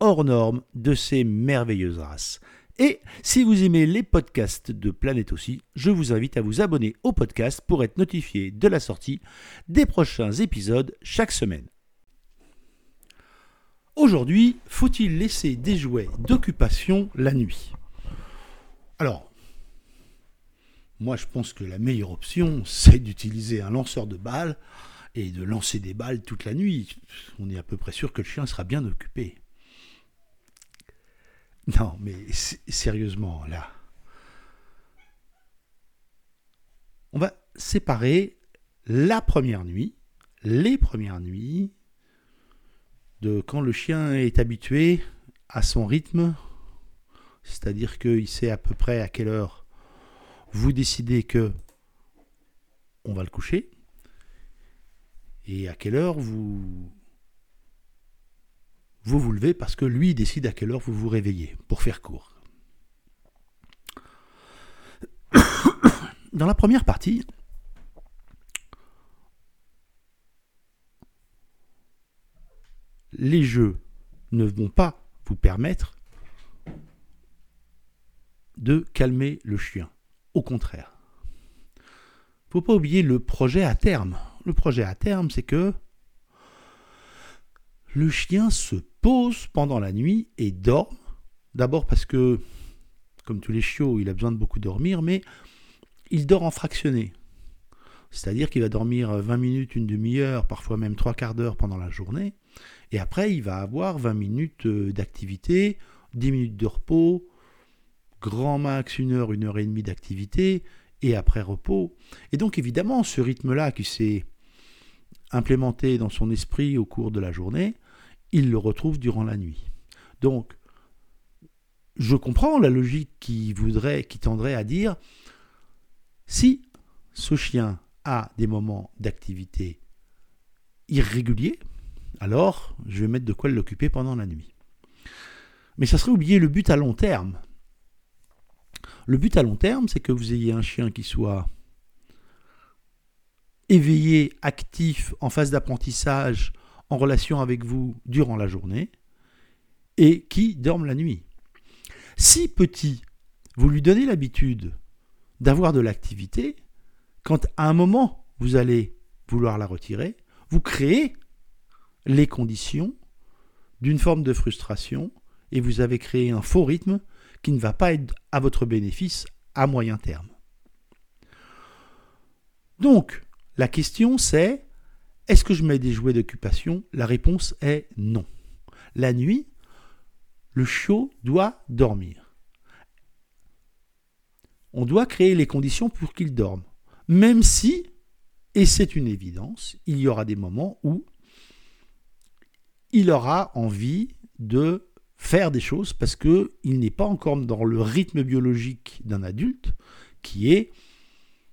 hors norme de ces merveilleuses races. Et si vous aimez les podcasts de Planète aussi, je vous invite à vous abonner au podcast pour être notifié de la sortie des prochains épisodes chaque semaine. Aujourd'hui, faut-il laisser des jouets d'occupation la nuit? Alors, moi je pense que la meilleure option, c'est d'utiliser un lanceur de balles et de lancer des balles toute la nuit. On est à peu près sûr que le chien sera bien occupé. Non, mais sérieusement, là. On va séparer la première nuit, les premières nuits, de quand le chien est habitué à son rythme, c'est-à-dire qu'il sait à peu près à quelle heure vous décidez que on va le coucher, et à quelle heure vous vous vous levez parce que lui décide à quelle heure vous vous réveillez, pour faire court. Dans la première partie, les jeux ne vont pas vous permettre de calmer le chien. Au contraire. Il ne faut pas oublier le projet à terme. Le projet à terme, c'est que le chien se pose pendant la nuit et dort. D'abord parce que, comme tous les chiots, il a besoin de beaucoup dormir, mais il dort en fractionné. C'est-à-dire qu'il va dormir 20 minutes, une demi-heure, parfois même trois quarts d'heure pendant la journée. Et après, il va avoir 20 minutes euh, d'activité, 10 minutes de repos, grand max une heure, une heure et demie d'activité, et après repos. Et donc évidemment, ce rythme-là qui s'est implémenté dans son esprit au cours de la journée, il le retrouve durant la nuit. Donc, je comprends la logique qui voudrait, qui tendrait à dire, si ce chien a des moments d'activité irréguliers, alors je vais mettre de quoi l'occuper pendant la nuit. Mais ça serait oublier le but à long terme. Le but à long terme, c'est que vous ayez un chien qui soit éveillé, actif, en phase d'apprentissage, en relation avec vous durant la journée, et qui dorme la nuit. Si petit, vous lui donnez l'habitude d'avoir de l'activité, quand à un moment vous allez vouloir la retirer, vous créez les conditions d'une forme de frustration et vous avez créé un faux rythme qui ne va pas être à votre bénéfice à moyen terme. Donc, la question c'est, est-ce que je mets des jouets d'occupation? La réponse est non. La nuit, le chiot doit dormir. On doit créer les conditions pour qu'il dorme. Même si, et c'est une évidence, il y aura des moments où il aura envie de faire des choses parce qu'il n'est pas encore dans le rythme biologique d'un adulte qui est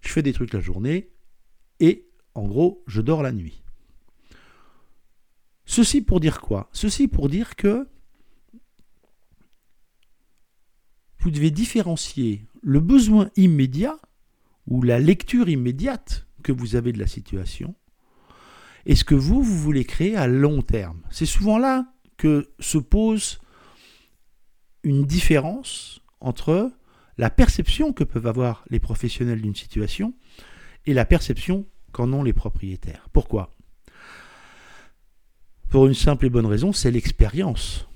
je fais des trucs la journée et en gros je dors la nuit. Ceci pour dire quoi? Ceci pour dire que vous devez différencier le besoin immédiat ou la lecture immédiate que vous avez de la situation et ce que vous, vous voulez créer à long terme. C'est souvent là que se pose une différence entre la perception que peuvent avoir les professionnels d'une situation et la perception qu'en ont les propriétaires. Pourquoi? Pour une simple et bonne raison, c'est l'expérience.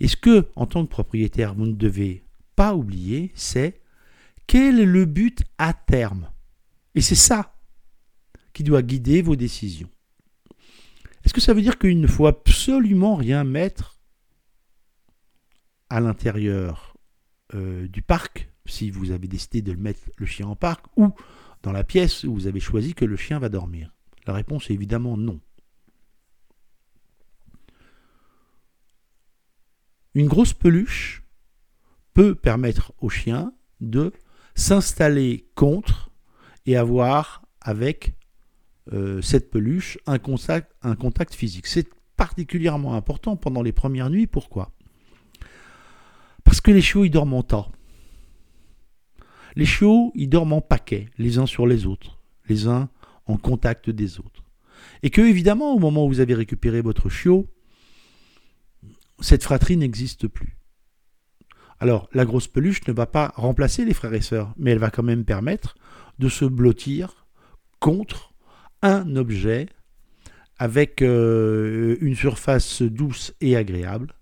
Et ce que, en tant que propriétaire, vous ne devez pas oublier, c'est quel est le but à terme? Et c'est ça qui doit guider vos décisions. Est-ce que ça veut dire qu'il ne faut absolument rien mettre à l'intérieur euh, du parc, si vous avez décidé de le mettre le chien en parc, ou dans la pièce où vous avez choisi que le chien va dormir La réponse est évidemment non. Une grosse peluche peut permettre au chien de s'installer contre et avoir avec euh, cette peluche un contact, physique. C'est particulièrement important pendant les premières nuits. Pourquoi? Parce que les chiots, ils dorment en tas. Les chiots, ils dorment en paquets, les uns sur les autres, les uns en contact des autres. Et que, évidemment, au moment où vous avez récupéré votre chiot, cette fratrie n'existe plus. Alors, la grosse peluche ne va pas remplacer les frères et sœurs, mais elle va quand même permettre de se blottir contre un objet avec euh, une surface douce et agréable,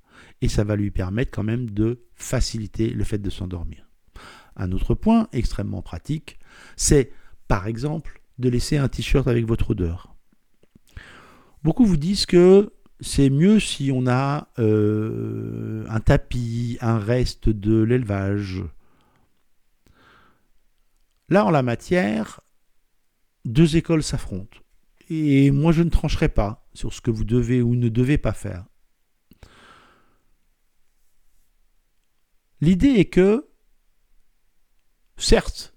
et ça va lui permettre quand même de faciliter le fait de s'endormir. Un autre point extrêmement pratique, c'est par exemple de laisser un t-shirt avec votre odeur. Beaucoup vous disent que c'est mieux si on a euh, un tapis, un reste de l'élevage. Là, en la matière, deux écoles s'affrontent. Et moi, je ne trancherai pas sur ce que vous devez ou ne devez pas faire. L'idée est que, certes,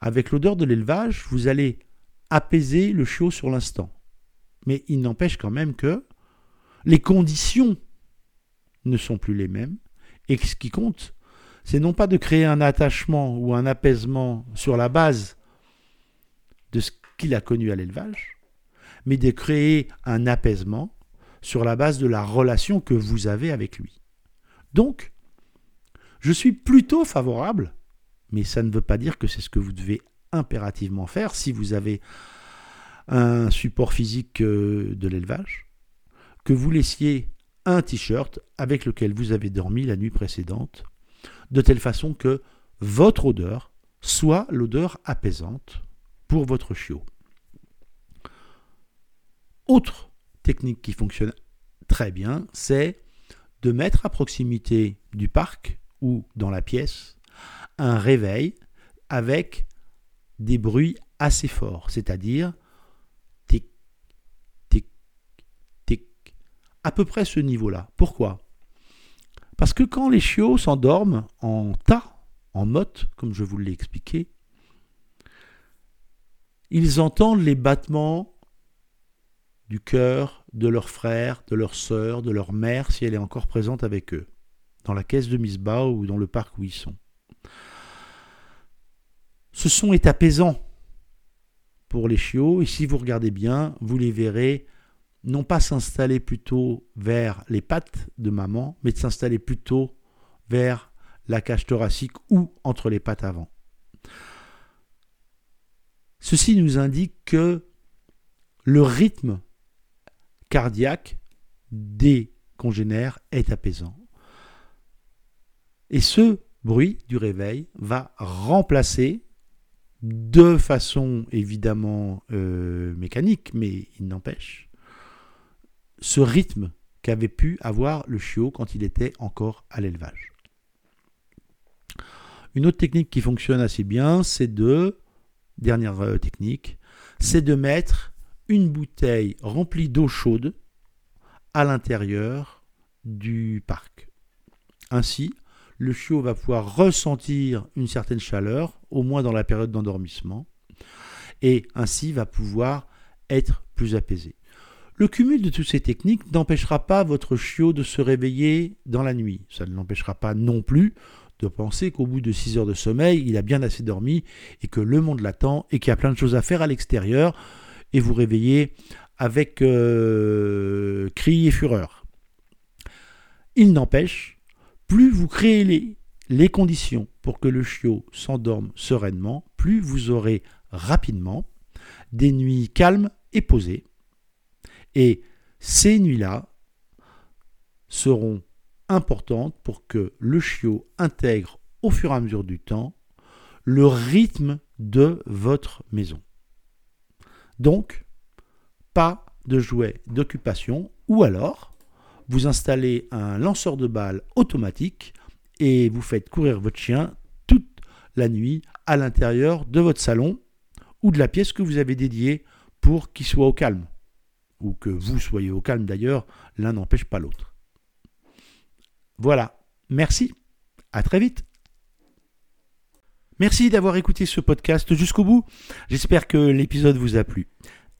avec l'odeur de l'élevage, vous allez apaiser le chiot sur l'instant. Mais il n'empêche quand même que les conditions ne sont plus les mêmes. Et ce qui compte, c'est non pas de créer un attachement ou un apaisement sur la base de ce qu'il a connu à l'élevage, mais de créer un apaisement sur la base de la relation que vous avez avec lui. Donc, je suis plutôt favorable, mais ça ne veut pas dire que c'est ce que vous devez impérativement faire si vous avez un support physique euh, de l'élevage, que vous laissiez un t-shirt avec lequel vous avez dormi la nuit précédente, de telle façon que votre odeur soit l'odeur apaisante pour votre chiot. Autre technique qui fonctionne très bien, c'est de mettre à proximité du parc ou dans la pièce un réveil avec des bruits assez forts, c'est-à-dire à peu près ce niveau-là. Pourquoi? Parce que quand les chiots s'endorment en tas, en motte, comme je vous l'ai expliqué, ils entendent les battements du cœur de leur frère, de leur sœur, de leur mère, si elle est encore présente avec eux, dans la caisse de Misba ou dans le parc où ils sont. Ce son est apaisant pour les chiots, et si vous regardez bien, vous les verrez non pas s'installer plutôt vers les pattes de maman, mais de s'installer plutôt vers la cage thoracique ou entre les pattes avant. Ceci nous indique que le rythme cardiaque des congénères est apaisant. Et ce bruit du réveil va remplacer de façon évidemment euh, mécanique, mais il n'empêche, ce rythme qu'avait pu avoir le chiot quand il était encore à l'élevage. Une autre technique qui fonctionne assez bien, c'est de, dernière euh, technique, c'est de mettre une bouteille remplie d'eau chaude à l'intérieur du parc. Ainsi, le chiot va pouvoir ressentir une certaine chaleur, au moins dans la période d'endormissement, et ainsi va pouvoir être plus apaisé. Le cumul de toutes ces techniques n'empêchera pas votre chiot de se réveiller dans la nuit. Ça ne l'empêchera pas non plus de penser qu'au bout de 6 heures de sommeil, il a bien assez dormi et que le monde l'attend et qu'il y a plein de choses à faire à l'extérieur et vous réveiller avec euh, cri et fureur. Il n'empêche, plus vous créez les, conditions pour que le chiot s'endorme sereinement, plus vous aurez rapidement des nuits calmes et posées et ces nuits-là seront importantes pour que le chiot intègre au fur et à mesure du temps le rythme de votre maison. Donc, pas de jouets d'occupation ou alors vous installez un lanceur de balles automatique et vous faites courir votre chien toute la nuit à l'intérieur de votre salon ou de la pièce que vous avez dédiée pour qu'il soit au calme ou que vous soyez au calme d'ailleurs, l'un n'empêche pas l'autre. Voilà, merci, à très vite. Merci d'avoir écouté ce podcast jusqu'au bout. J'espère que l'épisode vous a plu.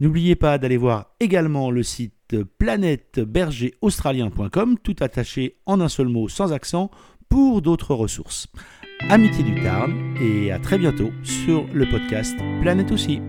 N'oubliez pas d'aller voir également le site planètebergeraustralien.com, tout attaché en un seul mot sans accent, pour d'autres ressources. Amitié du Tarn et à très bientôt sur le podcast Planète aussi.